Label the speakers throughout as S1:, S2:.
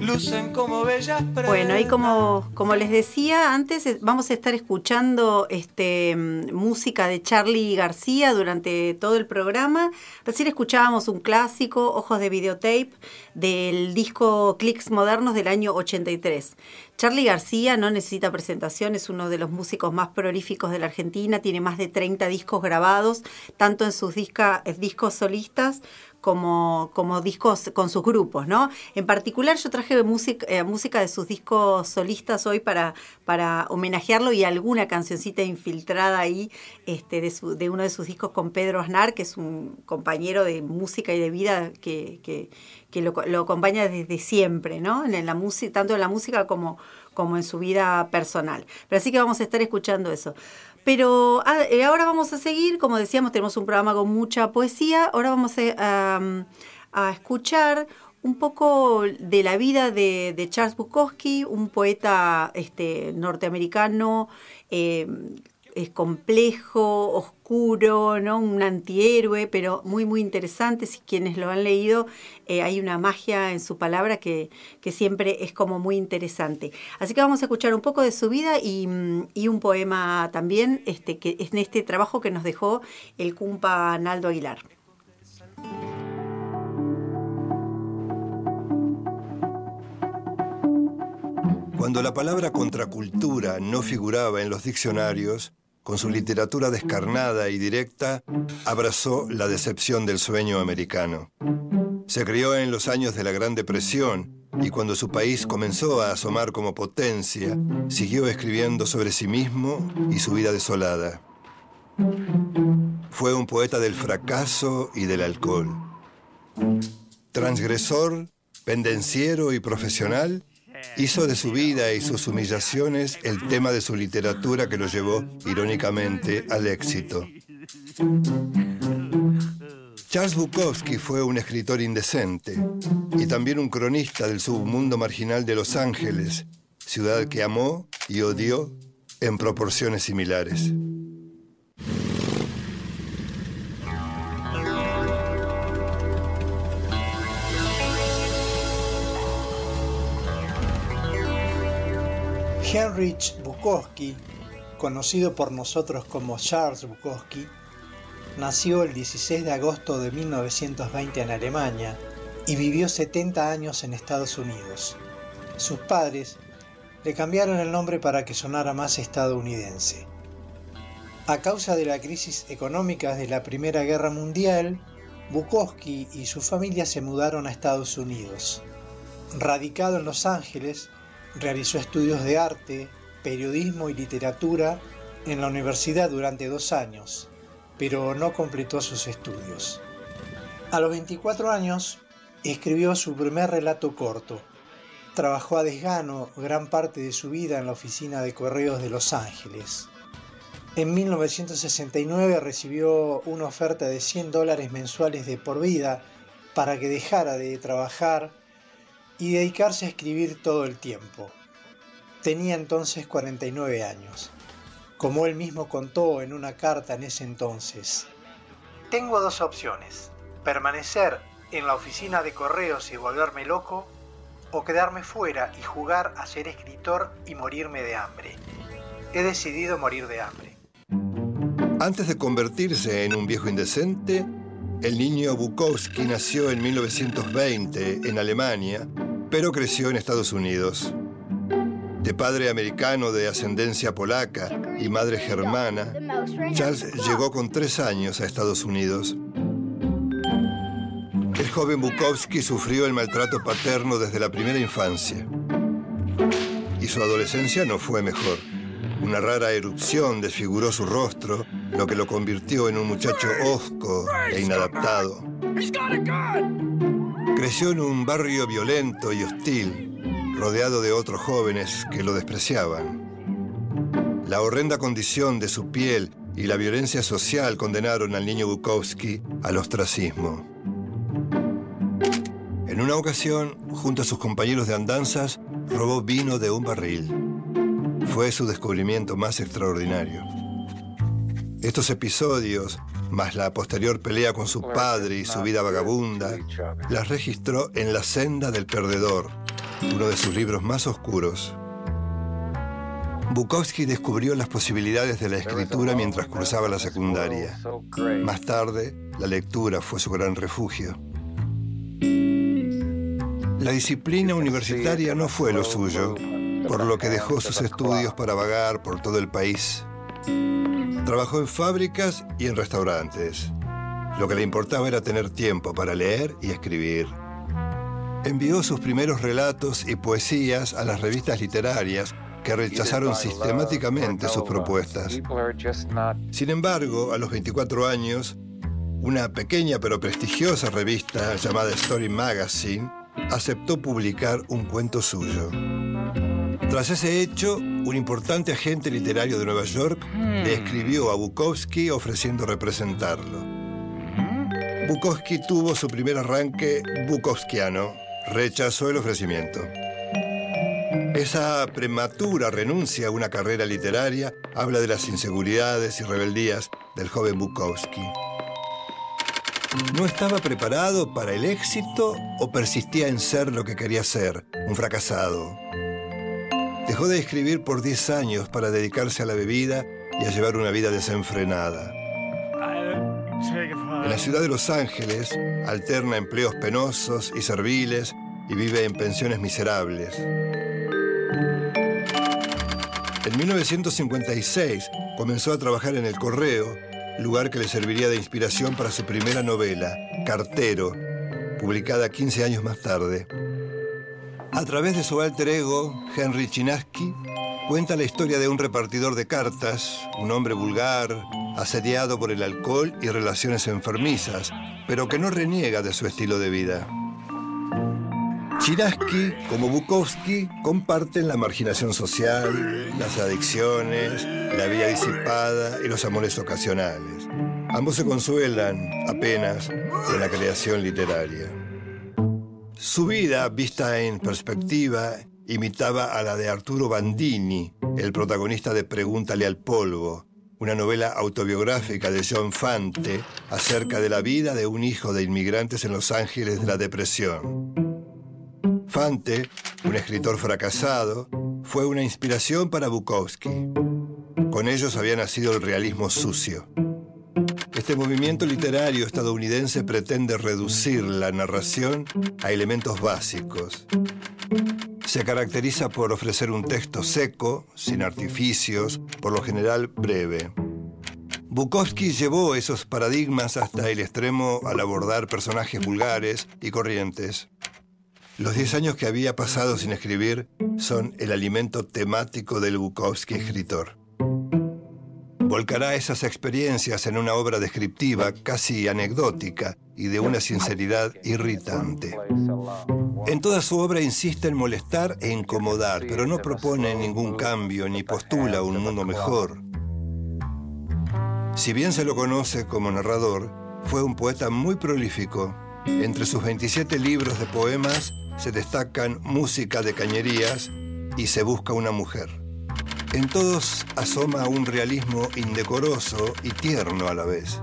S1: lucen como bellas
S2: Bueno, y como, como les decía antes, vamos a estar escuchando este, mm, música de Charlie García durante todo el programa. Recién escuchábamos un clásico, Ojos de Videotape, del disco Clicks Modernos del año 83. Charlie García no necesita presentación, es uno de los músicos más prolíficos de la Argentina, tiene más de 30 discos grabados, tanto en sus eh, discos solistas como, como discos con sus grupos, ¿no? En particular yo traje eh, música de sus discos solistas hoy para, para homenajearlo y alguna cancioncita infiltrada ahí este, de, su, de uno de sus discos con Pedro Aznar, que es un compañero de música y de vida que, que, que lo, lo, acompaña desde siempre, ¿no? En la música, tanto en la música como, como en su vida personal. Pero así que vamos a estar escuchando eso. Pero ah, eh, ahora vamos a seguir, como decíamos, tenemos un programa con mucha poesía. Ahora vamos a, escuchar un poco de la vida de, de Charles Bukowski, un poeta este, norteamericano eh, es complejo, oscuro, ¿no? un antihéroe, pero muy, muy interesante. Si quienes lo han leído, eh, hay una magia en su palabra que, que, siempre es como muy interesante. Así que vamos a escuchar un poco de su vida y, y un poema también, este, que es en este trabajo que nos dejó el cumpa Naldo Aguilar.
S3: Cuando la palabra contracultura no figuraba en los diccionarios, con su literatura descarnada y directa, abrazó la decepción del sueño americano. Se crió en los años de la Gran Depresión y cuando su país comenzó a asomar como potencia, siguió escribiendo sobre sí mismo y su vida desolada. Fue un poeta del fracaso y del alcohol. Transgresor, pendenciero y profesional, Hizo de su vida y sus humillaciones el tema de su literatura que lo llevó, irónicamente, al éxito. Charles Bukowski fue un escritor indecente y también un cronista del submundo marginal de Los Ángeles, ciudad que amó y odió en proporciones similares.
S4: Heinrich Bukowski, conocido por nosotros como Charles Bukowski, nació el 16 de agosto de 1920 en Alemania y vivió 70 años en Estados Unidos. Sus padres le cambiaron el nombre para que sonara más estadounidense. A causa de la crisis económica de la Primera Guerra Mundial, Bukowski y su familia se mudaron a Estados Unidos. Radicado en Los Ángeles, Realizó estudios de arte, periodismo y literatura en la universidad durante dos años, pero no completó sus estudios. A los 24 años escribió su primer relato corto. Trabajó a desgano gran parte de su vida en la oficina de correos de Los Ángeles. En 1969 recibió una oferta de 100 dólares mensuales de por vida para que dejara de trabajar y dedicarse a escribir todo el tiempo. Tenía entonces 49 años. Como él mismo contó en una carta en ese entonces, tengo dos opciones, permanecer en la oficina de correos y volverme loco, o quedarme fuera y jugar a ser escritor y morirme de hambre. He decidido morir de hambre.
S3: Antes de convertirse en un viejo indecente, el niño Bukowski nació en 1920 en Alemania pero creció en Estados Unidos. De padre americano de ascendencia polaca y madre germana, Charles llegó con tres años a Estados Unidos. El joven Bukowski sufrió el maltrato paterno desde la primera infancia. Y su adolescencia no fue mejor. Una rara erupción desfiguró su rostro, lo que lo convirtió en un muchacho hosco e inadaptado. Creció en un barrio violento y hostil, rodeado de otros jóvenes que lo despreciaban. La horrenda condición de su piel y la violencia social condenaron al niño Bukowski al ostracismo. En una ocasión, junto a sus compañeros de andanzas, robó vino de un barril. Fue su descubrimiento más extraordinario. Estos episodios más la posterior pelea con su padre y su vida vagabunda, las registró en La senda del perdedor, uno de sus libros más oscuros. Bukowski descubrió las posibilidades de la escritura mientras cursaba la secundaria. Más tarde, la lectura fue su gran refugio. La disciplina universitaria no fue lo suyo, por lo que dejó sus estudios para vagar por todo el país. Trabajó en fábricas y en restaurantes. Lo que le importaba era tener tiempo para leer y escribir. Envió sus primeros relatos y poesías a las revistas literarias que rechazaron sistemáticamente sus propuestas. Sin embargo, a los 24 años, una pequeña pero prestigiosa revista llamada Story Magazine aceptó publicar un cuento suyo. Tras ese hecho, un importante agente literario de Nueva York le escribió a Bukowski ofreciendo representarlo. Bukowski tuvo su primer arranque bukowskiano. Rechazó el ofrecimiento. Esa prematura renuncia a una carrera literaria habla de las inseguridades y rebeldías del joven Bukowski. ¿No estaba preparado para el éxito o persistía en ser lo que quería ser, un fracasado? Dejó de escribir por 10 años para dedicarse a la bebida y a llevar una vida desenfrenada. En la ciudad de Los Ángeles alterna empleos penosos y serviles y vive en pensiones miserables. En 1956 comenzó a trabajar en el correo, lugar que le serviría de inspiración para su primera novela, Cartero, publicada 15 años más tarde. A través de su alter ego, Henry Chinaski, cuenta la historia de un repartidor de cartas, un hombre vulgar, asediado por el alcohol y relaciones enfermizas, pero que no reniega de su estilo de vida. Chinaski, como Bukowski, comparten la marginación social, las adicciones, la vida disipada y los amores ocasionales. Ambos se consuelan apenas con la creación literaria. Su vida, vista en perspectiva, imitaba a la de Arturo Bandini, el protagonista de Pregúntale al polvo, una novela autobiográfica de John Fante acerca de la vida de un hijo de inmigrantes en Los Ángeles de la Depresión. Fante, un escritor fracasado, fue una inspiración para Bukowski. Con ellos había nacido el realismo sucio. Este movimiento literario estadounidense pretende reducir la narración a elementos básicos. Se caracteriza por ofrecer un texto seco, sin artificios, por lo general breve. Bukowski llevó esos paradigmas hasta el extremo al abordar personajes vulgares y corrientes. Los 10 años que había pasado sin escribir son el alimento temático del Bukowski escritor. Volcará esas experiencias en una obra descriptiva casi anecdótica y de una sinceridad irritante. En toda su obra insiste en molestar e incomodar, pero no propone ningún cambio ni postula un mundo mejor. Si bien se lo conoce como narrador, fue un poeta muy prolífico. Entre sus 27 libros de poemas se destacan música de cañerías y se busca una mujer. En todos asoma un realismo indecoroso y tierno a la vez.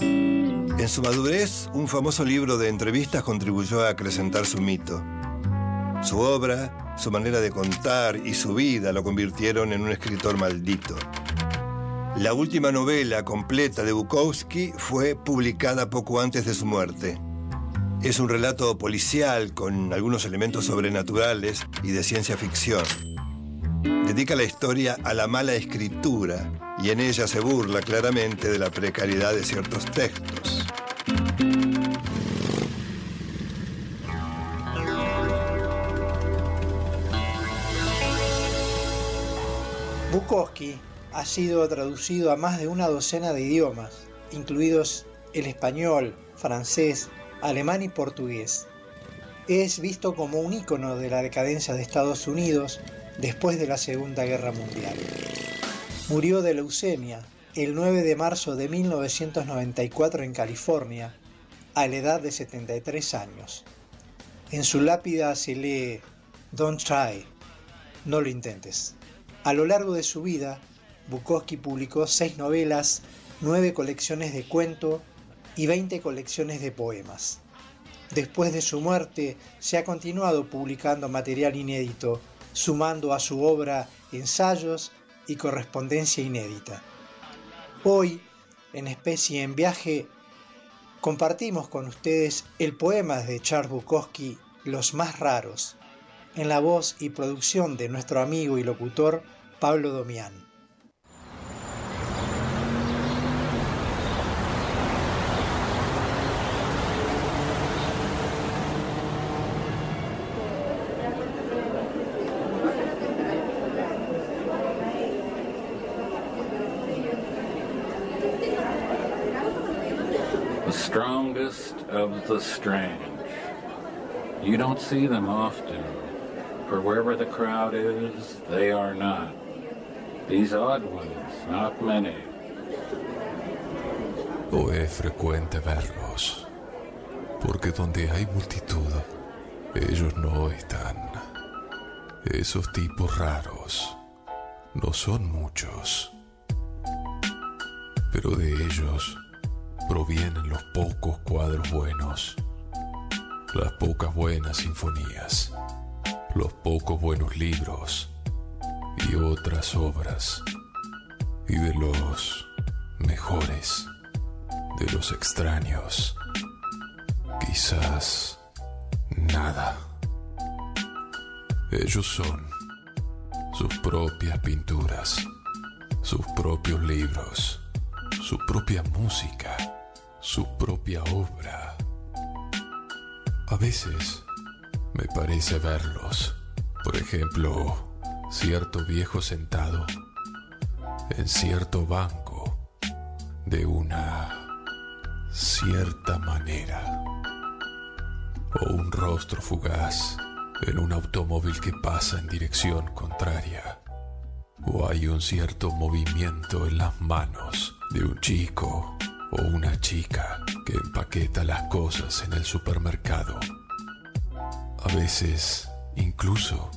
S3: En su madurez, un famoso libro de entrevistas contribuyó a acrecentar su mito. Su obra, su manera de contar y su vida lo convirtieron en un escritor maldito. La última novela completa de Bukowski fue publicada poco antes de su muerte. Es un relato policial con algunos elementos sobrenaturales y de ciencia ficción. Dedica la historia a la mala escritura y en ella se burla claramente de la precariedad de ciertos textos.
S4: Bukowski ha sido traducido a más de una docena de idiomas, incluidos el español, francés, alemán y portugués. Es visto como un ícono de la decadencia de Estados Unidos después de la Segunda Guerra Mundial. Murió de leucemia el 9 de marzo de 1994 en California, a la edad de 73 años. En su lápida se lee Don't try, no lo intentes. A lo largo de su vida, Bukowski publicó seis novelas nueve colecciones de cuento y 20 colecciones de poemas. Después de su muerte, se ha continuado publicando material inédito, sumando a su obra ensayos y correspondencia inédita. Hoy, en Especie en Viaje, compartimos con ustedes el poema de Charles Bukowski, Los más raros, en la voz y producción de nuestro amigo y locutor Pablo Domián.
S1: Of the strange. You don't see them often, for wherever the crowd is, they are not. These odd ones, not many.
S5: No es frecuente verlos, porque donde hay multitud, ellos no están. Esos tipos raros no son muchos, pero de ellos provienen los pocos cuadros buenos, las pocas buenas sinfonías, los pocos buenos libros y otras obras, y de los mejores, de los extraños, quizás nada. Ellos son sus propias pinturas, sus propios libros, su propia música su propia obra. A veces me parece verlos, por ejemplo, cierto viejo sentado en cierto banco de una cierta manera, o un rostro fugaz en un automóvil que pasa en dirección contraria, o hay un cierto movimiento en las manos de un chico o una chica que empaqueta las cosas en el supermercado. A veces, incluso,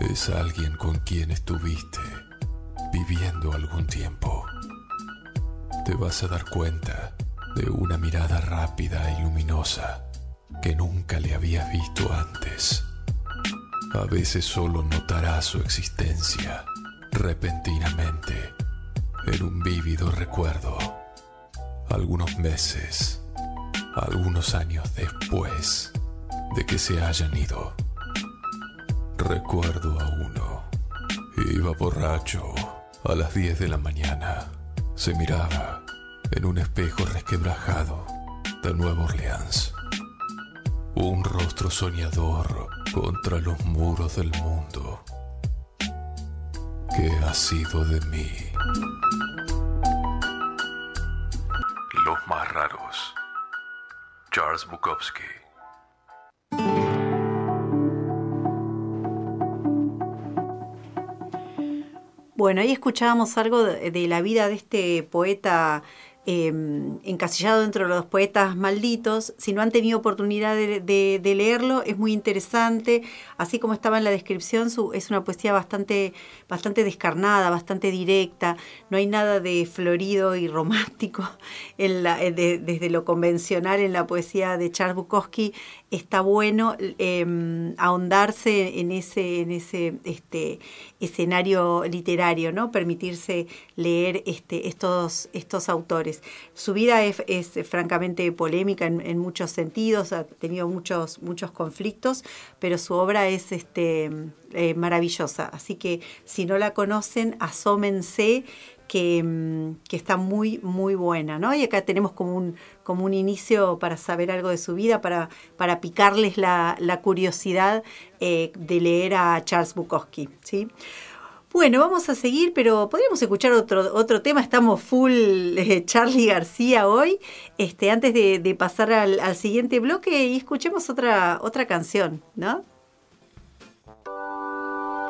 S5: es alguien con quien estuviste viviendo algún tiempo. Te vas a dar cuenta de una mirada rápida y luminosa que nunca le habías visto antes. A veces solo notarás su existencia repentinamente en un vívido recuerdo algunos meses, algunos años después de que se hayan ido. Recuerdo a uno. Iba borracho a las 10 de la mañana. Se miraba en un espejo resquebrajado de Nueva Orleans. Un rostro soñador contra los muros del mundo. ¿Qué ha sido de mí? Más raros. Charles Bukowski.
S2: Bueno, ahí escuchábamos algo de, la vida de este poeta Em, encasillado dentro de los poetas malditos. Si no han tenido oportunidad de, leerlo, es muy interesante. Así como estaba en la descripción, es una poesía bastante, bastante descarnada, bastante directa. No hay nada de florido y romántico desde lo convencional en la poesía de Charles Bukowski. Está bueno em, ahondarse en ese, en ese este, escenario literario, ¿no? Permitirse leer este, estos, estos autores. Su vida es, francamente polémica en, muchos sentidos, ha tenido muchos, muchos conflictos, pero su obra es este, eh, maravillosa. Así que si no la conocen, asómense. Que, mm, que, está muy, muy buena, ¿no? Y acá tenemos como un, como un inicio para saber algo de su vida, para, para picarles la, curiosidad eh, de leer a Charles Bukowski, ¿sí? Bueno, vamos a seguir, pero podríamos escuchar otro, otro tema. Estamos full eh, Charlie García hoy. Este, antes de, pasar al, al, siguiente bloque y escuchemos otra, otra canción, ¿no?